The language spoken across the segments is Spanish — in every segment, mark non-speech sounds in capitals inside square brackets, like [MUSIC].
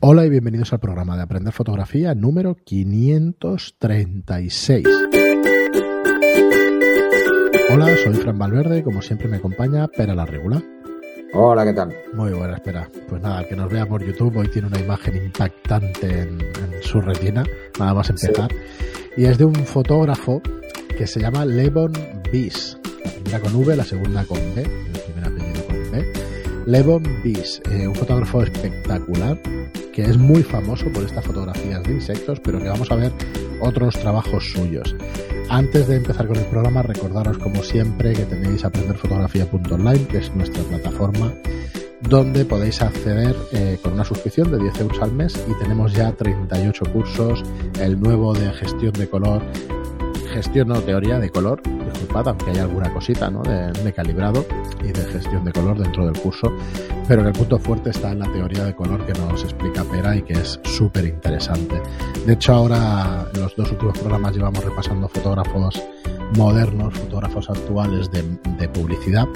Hola y bienvenidos al programa de Aprender Fotografía número 536. Hola, soy Fran Valverde y como siempre me acompaña Pera la Regula. Hola, ¿qué tal? Muy buena, espera. Pues nada, el que nos vea por YouTube hoy tiene una imagen impactante en, en su retina, nada más empezar. Y es de un fotógrafo que se llama Levon Bis. La primera con V, la segunda con B, el primer apellido con B. Levon Bis, eh, un fotógrafo espectacular que es muy famoso por estas fotografías de insectos, pero que vamos a ver otros trabajos suyos. Antes de empezar con el programa, recordaros como siempre que tenéis aprenderfotografía.online, que es nuestra plataforma donde podéis acceder eh, con una suscripción de 10 euros al mes y tenemos ya 38 cursos, el nuevo de gestión de color, gestión no teoría de color, disculpad, aunque hay alguna cosita ¿no? de, de, calibrado y de gestión de color dentro del curso, pero en el punto fuerte está en la teoría de color que nos explica Pera y que es súper interesante. De hecho, ahora en los dos últimos programas llevamos repasando fotógrafos modernos, fotógrafos actuales de, de publicidad,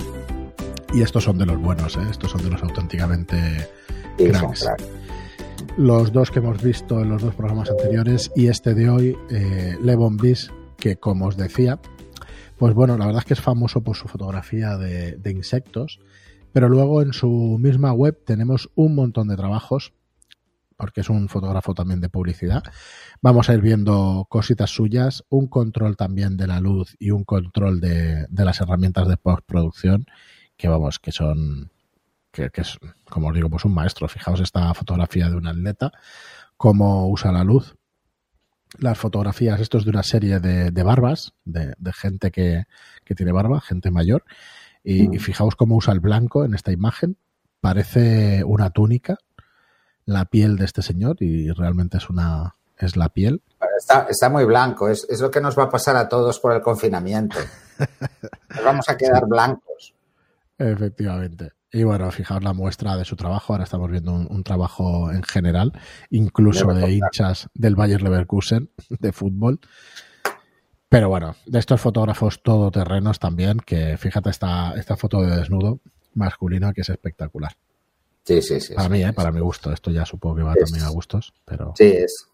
y estos son de los buenos, ¿eh? estos son de los auténticamente cracks. Los dos que hemos visto en los dos programas anteriores y este de hoy, eh, Levon Bis, que como os decía, pues bueno, la verdad es que es famoso por su fotografía de, de insectos, pero luego en su misma web tenemos un montón de trabajos, porque es un fotógrafo también de publicidad. Vamos a ir viendo cositas suyas, un control también de la luz y un control de, de las herramientas de postproducción, que vamos, que son, que, que es, como os digo, pues un maestro. Fijaos esta fotografía de un atleta, cómo usa la luz, las fotografías, esto es de una serie de, de barbas, de, de gente que, que, tiene barba, gente mayor, y, y, fijaos cómo usa el blanco en esta imagen, parece una túnica, la piel de este señor, y realmente es una es la piel. Está, está muy blanco, es, es, lo que nos va a pasar a todos por el confinamiento. [LAUGHS] Nos vamos a quedar blancos. Efectivamente. Y bueno, fijaos la muestra de su trabajo. Ahora estamos viendo un, un trabajo en general, incluso de hinchas del Bayer Leverkusen de fútbol. Pero bueno, de estos fotógrafos todoterrenos también, que fíjate esta, esta foto de desnudo masculino que es espectacular. Sí, sí, sí. Para sí, mí, ¿eh? sí. para mi gusto. Esto ya supongo que va Es- también a gustos, pero Sí, es.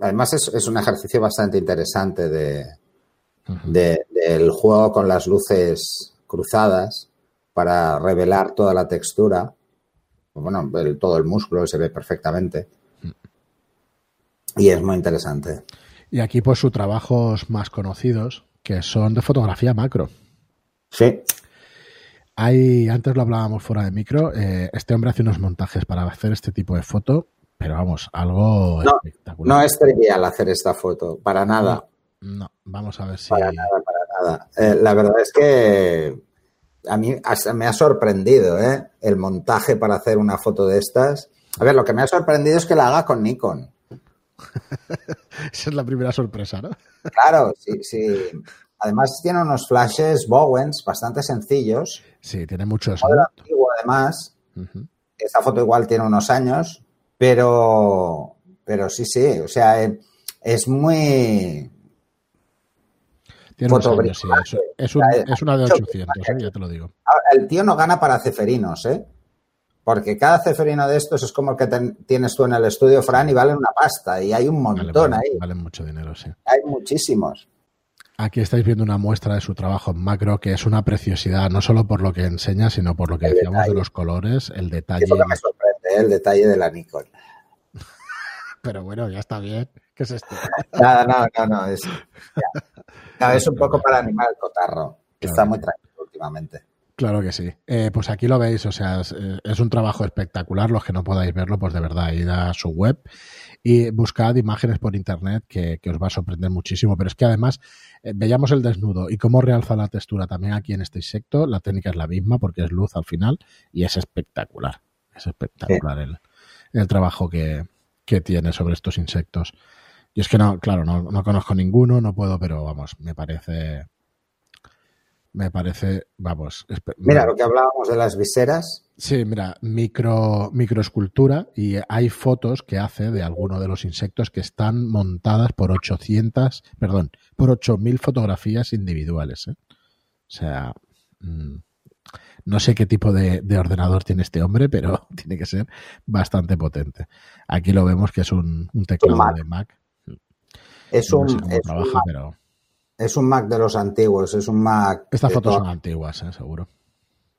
Además, es, es un ejercicio bastante interesante de, del juego con las luces cruzadas para revelar toda la textura. Bueno, el- todo el músculo se ve perfectamente. Y es muy interesante. Y aquí pues sus trabajos más conocidos, que son de fotografía macro. Sí, Hay, antes lo hablábamos fuera de micro, eh, este hombre hace unos montajes para hacer este tipo de foto, pero vamos, algo No, espectacular. no es trivial hacer esta foto, para nada. No, vamos a ver si... Para nada, para nada. Eh, la verdad es que a mí hasta me ha sorprendido ¿eh? el montaje para hacer una foto de estas. A ver, lo que me ha sorprendido es que la haga con Nikon. [LAUGHS] Esa es la primera sorpresa, ¿no? Claro, sí, sí. Además tiene unos flashes Bowens bastante sencillos. Sí, tiene mucho Modelo antiguo, además. Esta foto igual tiene unos años, pero, pero sí, sí. O sea, eh, es muy... Tiene unos años, sí. Es, es, un- O sea, es una de mucho 800, ¿eh? ya te lo digo. Ahora, el tío no gana para ceferinos, ¿eh? Porque cada ceferino de estos es como el que ten- tienes tú en el estudio, Fran, y vale una pasta. Y hay un montón vale, ahí. valen mucho dinero, sí. Hay muchísimos. Aquí estáis viendo una muestra de su trabajo en macro, que es una preciosidad, no solo por lo que enseña, sino por lo que El decíamos de los colores, el detalle. Es lo que me sorprende, ¿eh? el detalle de la Nikon. [LAUGHS] Pero bueno, ya está bien. ¿Qué es esto? [LAUGHS] Nada, no, no, no. Es. No, es un poco para animar el cotarro. que Claro. Está muy tranquilo últimamente. Claro que sí. Eh, pues aquí lo veis, o sea, es, eh, es un trabajo espectacular. Los que no podáis verlo, pues de verdad, id a su web y buscad imágenes por internet que, que os va a sorprender muchísimo. Pero es que además eh, veíamos el desnudo y cómo realza la textura también aquí en este insecto. La técnica es la misma porque es luz al final y es espectacular. Es espectacular el, el trabajo que, que tiene sobre estos insectos. Y es que no, claro, no, no conozco ninguno, no puedo, pero vamos, me parece. Me parece, vamos. Mira, lo que hablábamos de las viseras. Sí, mira, micro, microescultura y hay fotos que hace de alguno de los insectos que están montadas por 800, perdón, por 8000 fotografías individuales. ¿eh? O sea, mm, No sé qué tipo de, de, ordenador tiene este hombre, pero [LAUGHS] tiene que ser bastante potente. Aquí lo vemos que es un, un teclado Mac. de Mac. Es No un, sé cómo es, trabaja, un Mac, pero es un Mac de los antiguos, es un Mac. estas fotos son antiguas, ¿eh? seguro.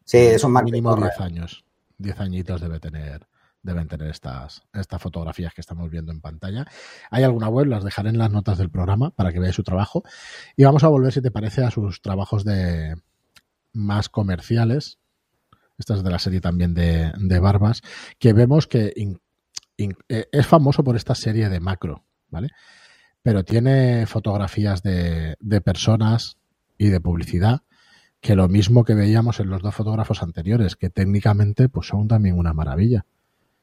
Sí, es un Mac Mínimo correr. 10 años. 10 añitos debe tener, deben tener estas, estas fotografías que estamos viendo en pantalla. Hay alguna web, las dejaré en las notas del programa para que veáis su trabajo. Y vamos a volver, si te parece, a sus trabajos de más comerciales. Esta es de la serie también de, de Barbas, que vemos que in- in- eh, es famoso por esta serie de macro, ¿vale? Pero tiene fotografías de, de personas y de publicidad que lo mismo que veíamos en los dos fotógrafos anteriores, que técnicamente pues son también una maravilla.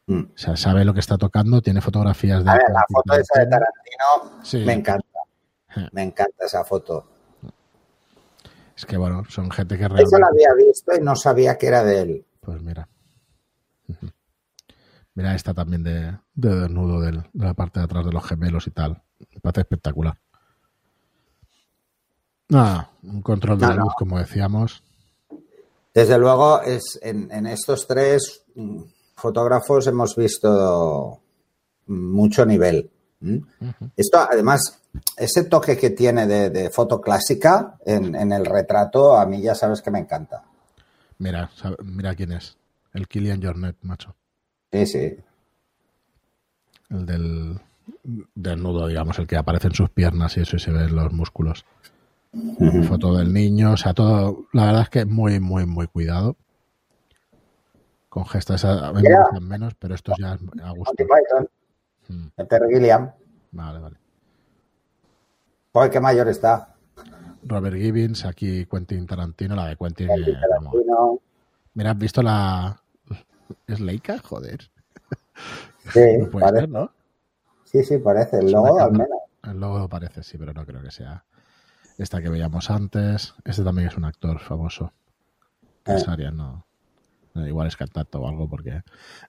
Mm. O sea, sabe lo que está tocando, tiene fotografías de... A ver, la foto esa de Tarantino Sí. me encanta. Me encanta esa foto. Es que bueno, son gente que Esa realmente... la había visto y no sabía que era de él. Pues mira. Mira esta también de, de desnudo de la parte de atrás de los gemelos y tal. Me parece espectacular. Nada, un control de No, la no. luz, como decíamos. Desde luego, es en, en estos tres mm, fotógrafos hemos visto mucho nivel. ¿m? Esto, además, ese toque que tiene de, de foto clásica en, en el retrato, a mí ya sabes que me encanta. Mira, mira quién es. El Killian Jornet, macho. Sí, sí. El del desnudo, digamos, el que aparece en sus piernas y eso y se ven los músculos. Foto del niño, o sea, todo, la verdad es que muy, muy, muy cuidado. Con gestos, a mí me Mira. gustan menos, pero estos ya es a gusto. Python, Mm, de Terry Gilliam. Vale, vale. Joder, qué mayor está. Robert Gibbons, aquí Quentin Tarantino, la de Quentin. Eh. Tarantino. Mira, ¿has visto la. ¿Es Leica? Joder. Sí, [LAUGHS] No puede parece, ser, ¿no? Sí, sí, parece. El logo al menos. El logo parece, sí, pero no creo que sea. Esta que veíamos antes. Este también es un actor famoso. Eh. Es Arias, no. no, Igual es cantante o algo, porque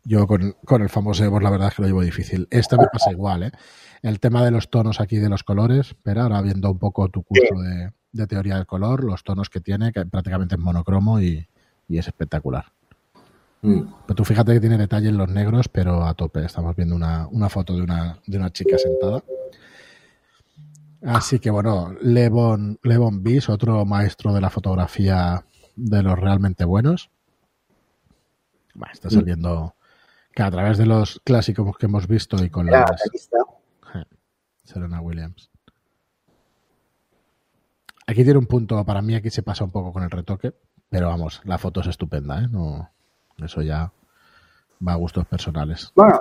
yo con, con el famoso Evo la verdad es que lo llevo difícil. Este me pasa igual, ¿eh? El tema de los tonos aquí, de los colores, pero ahora viendo un poco tu curso de, de teoría del color, los tonos que tiene, que prácticamente es monocromo y, y es espectacular. Mm. Pero tú fíjate que tiene detalle en los negros, pero a tope. Estamos viendo una, una foto de una, de una chica sentada. Así que bueno, Levon, Levon Bis, otro maestro de la fotografía de los realmente buenos. Bueno, está saliendo que a través de los clásicos que hemos visto y con las. Serena Williams. Aquí tiene un punto, para mí aquí se pasa un poco con el retoque, pero vamos, la foto es estupenda, ¿eh? No, eso ya va a gustos personales. Bueno,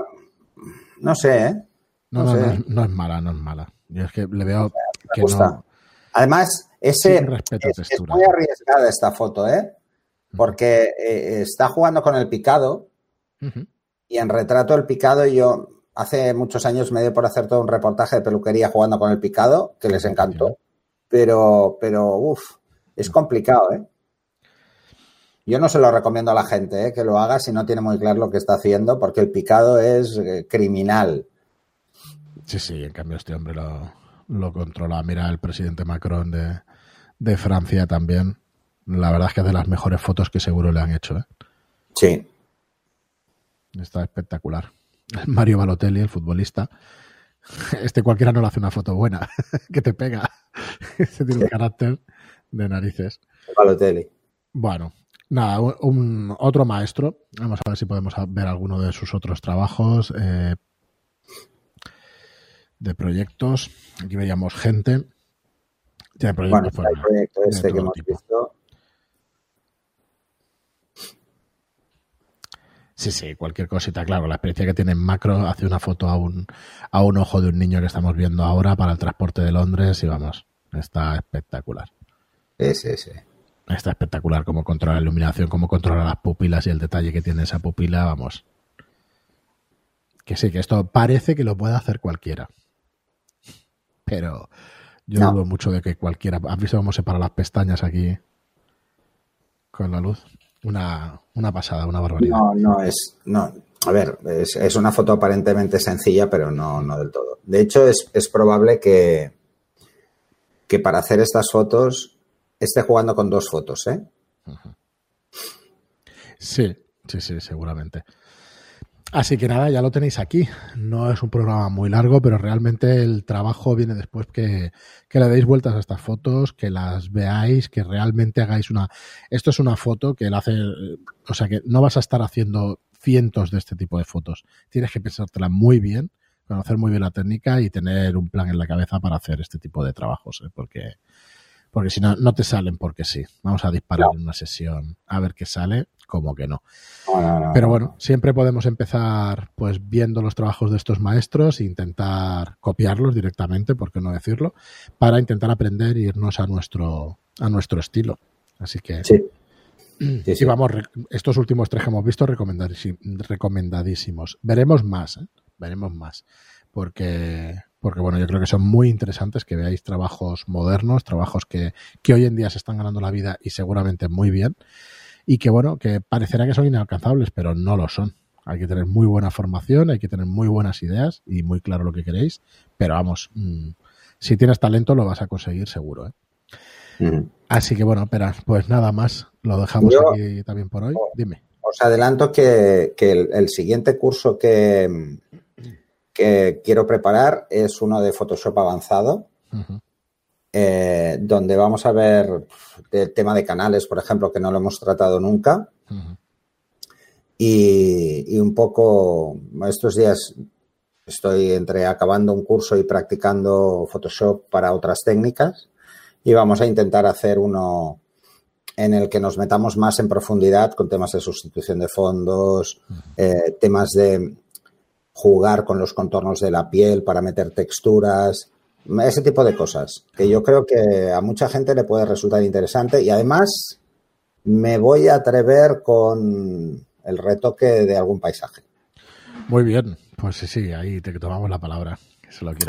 no sé, ¿eh? No, No no, sé. no, es, no es mala, no es mala. Yo es que le veo que gusta. no. Además, ese es, muy arriesgada esta foto, ¿eh? Porque eh, está jugando con el picado y en retrato el picado yo hace muchos años me dio por hacer todo un reportaje de peluquería jugando con el picado que les encantó. Pero, pero, uff, es complicado, ¿eh? Yo no se lo recomiendo a la gente, ¿eh? Que lo haga si no tiene muy claro lo que está haciendo, porque el picado es eh, criminal. Sí, sí, en cambio este hombre lo, lo controla. Mira el presidente Macron de, de Francia también. La verdad es que es de las mejores fotos que seguro le han hecho, ¿eh? Sí. Está espectacular. [LAUGHS] Mario Balotelli, el futbolista. Este cualquiera no le hace una foto buena, [LAUGHS] que te pega. [LAUGHS] Este tiene un carácter de narices. Balotelli. Bueno, nada, un, un- otro maestro. Vamos a ver si podemos ver alguno de sus otros trabajos eh, de proyectos. Aquí veíamos gente. Tiene Bueno, proyectos está el proyecto de este que hemos tipo. visto. Sí, sí, cualquier cosita, claro. La experiencia que tiene en macro hace una foto a un, a un ojo de un niño que estamos viendo ahora para el transporte de Londres y vamos, está espectacular. Sí, sí, sí. Está espectacular cómo controla la iluminación, cómo controla las pupilas y el detalle que tiene esa pupila, vamos. Que sí, que esto parece que lo puede hacer cualquiera. Pero yo No. dudo mucho de que cualquiera. ¿Has visto cómo se paran las pestañas aquí con la luz? Una, una pasada, una barbaridad. No, no es. No. A ver, es, es una foto aparentemente sencilla, pero no, no del todo. De hecho, es, es probable que, que para hacer estas fotos esté jugando con dos fotos, ¿eh? Sí, sí, sí, seguramente. Así que nada, ya lo tenéis aquí. No es un programa muy largo, pero realmente el trabajo viene después que, le deis vueltas a estas fotos, que las veáis, que realmente hagáis una... Esto es una foto que la hace... O sea, que no vas a estar haciendo cientos de este tipo de fotos. Tienes que pensártela muy bien, conocer muy bien la técnica y tener un plan en la cabeza para hacer este tipo de trabajos, ¿eh? porque porque si no, no te salen porque sí. Vamos a disparar en una sesión a ver qué sale, como que no. Pero bueno, siempre podemos empezar pues viendo los trabajos de estos maestros e intentar copiarlos directamente, por qué no decirlo, para intentar aprender e irnos a nuestro, a nuestro estilo. Así que sí. [CLEARS THROAT] Sí, vamos, estos últimos tres que hemos visto recomendadísimos. Veremos más, ¿eh? veremos más, porque porque bueno, yo creo que son muy interesantes que veáis trabajos modernos, trabajos que, que hoy en día se están ganando la vida y seguramente muy bien, y que bueno, que parecerá que son inalcanzables, pero no lo son. Hay que tener muy buena formación, hay que tener muy buenas ideas y muy claro lo que queréis, pero vamos, mmm, si tienes talento lo vas a conseguir seguro. ¿eh? Mm. Así que bueno, espera, pues nada más, lo dejamos Yo, aquí también por hoy. Dime. Os adelanto que, que el, el siguiente curso que, que quiero preparar es uno de Photoshop avanzado, uh -huh. eh, donde vamos a ver el tema de canales, por ejemplo, que no lo hemos tratado nunca. Uh -huh. y, y, un poco, estos días estoy entre acabando un curso y practicando Photoshop para otras técnicas y vamos a intentar hacer uno en el que nos metamos más en profundidad con temas de sustitución de fondos, uh -huh. eh, temas de jugar con los contornos de la piel para meter texturas, ese tipo de cosas, que yo creo que a mucha gente le puede resultar interesante y además me voy a atrever con el retoque de algún paisaje. Muy bien, pues sí, sí, ahí te tomamos la palabra.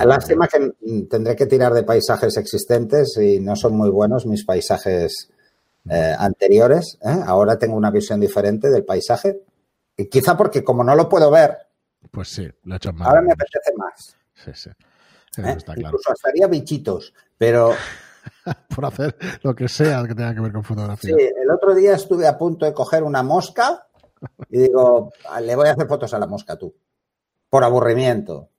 Lástima que tendré que tirar de paisajes existentes y no son muy buenos mis paisajes eh, anteriores. ¿eh? Ahora tengo una visión diferente del paisaje. Y quizá porque como no lo puedo ver, pues sí, lo he hecho más. Ahora me apetece más. Sí, sí. ¿Eh? Está claro. Incluso hasta haría bichitos, pero. [LAUGHS] Por hacer lo que sea que tenga que ver con fotografía. Sí, el otro día estuve a punto de coger una mosca y digo, le voy a hacer fotos a la mosca tú. Por aburrimiento.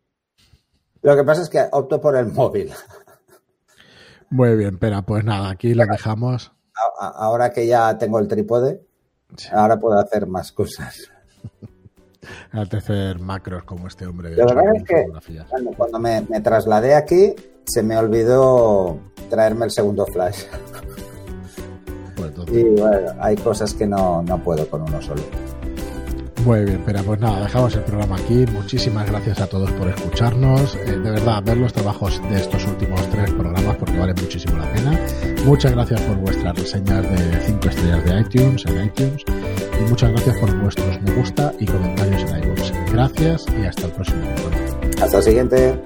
Lo que pasa es que opto por el móvil. [LAUGHS] Muy bien, pero pues nada, aquí lo dejamos. Ahora que ya tengo el trípode, sí. ahora puedo hacer más cosas [LAUGHS] al hacer macros como este hombre. De la verdad es que cuando, cuando me, me, trasladé aquí se me olvidó traerme el segundo flash. Pues y bueno, hay cosas que no, no puedo con uno solo. Muy bien, pero pues nada, dejamos el programa aquí. Muchísimas gracias a todos por escucharnos. Eh, de verdad, ver los trabajos de estos últimos tres programas porque vale muchísimo la pena. Muchas gracias por vuestras reseñas de 5 estrellas de iTunes en iTunes. Y muchas gracias por vuestros me gusta y comentarios en iVoox. Gracias y hasta el próximo programa. Hasta el siguiente.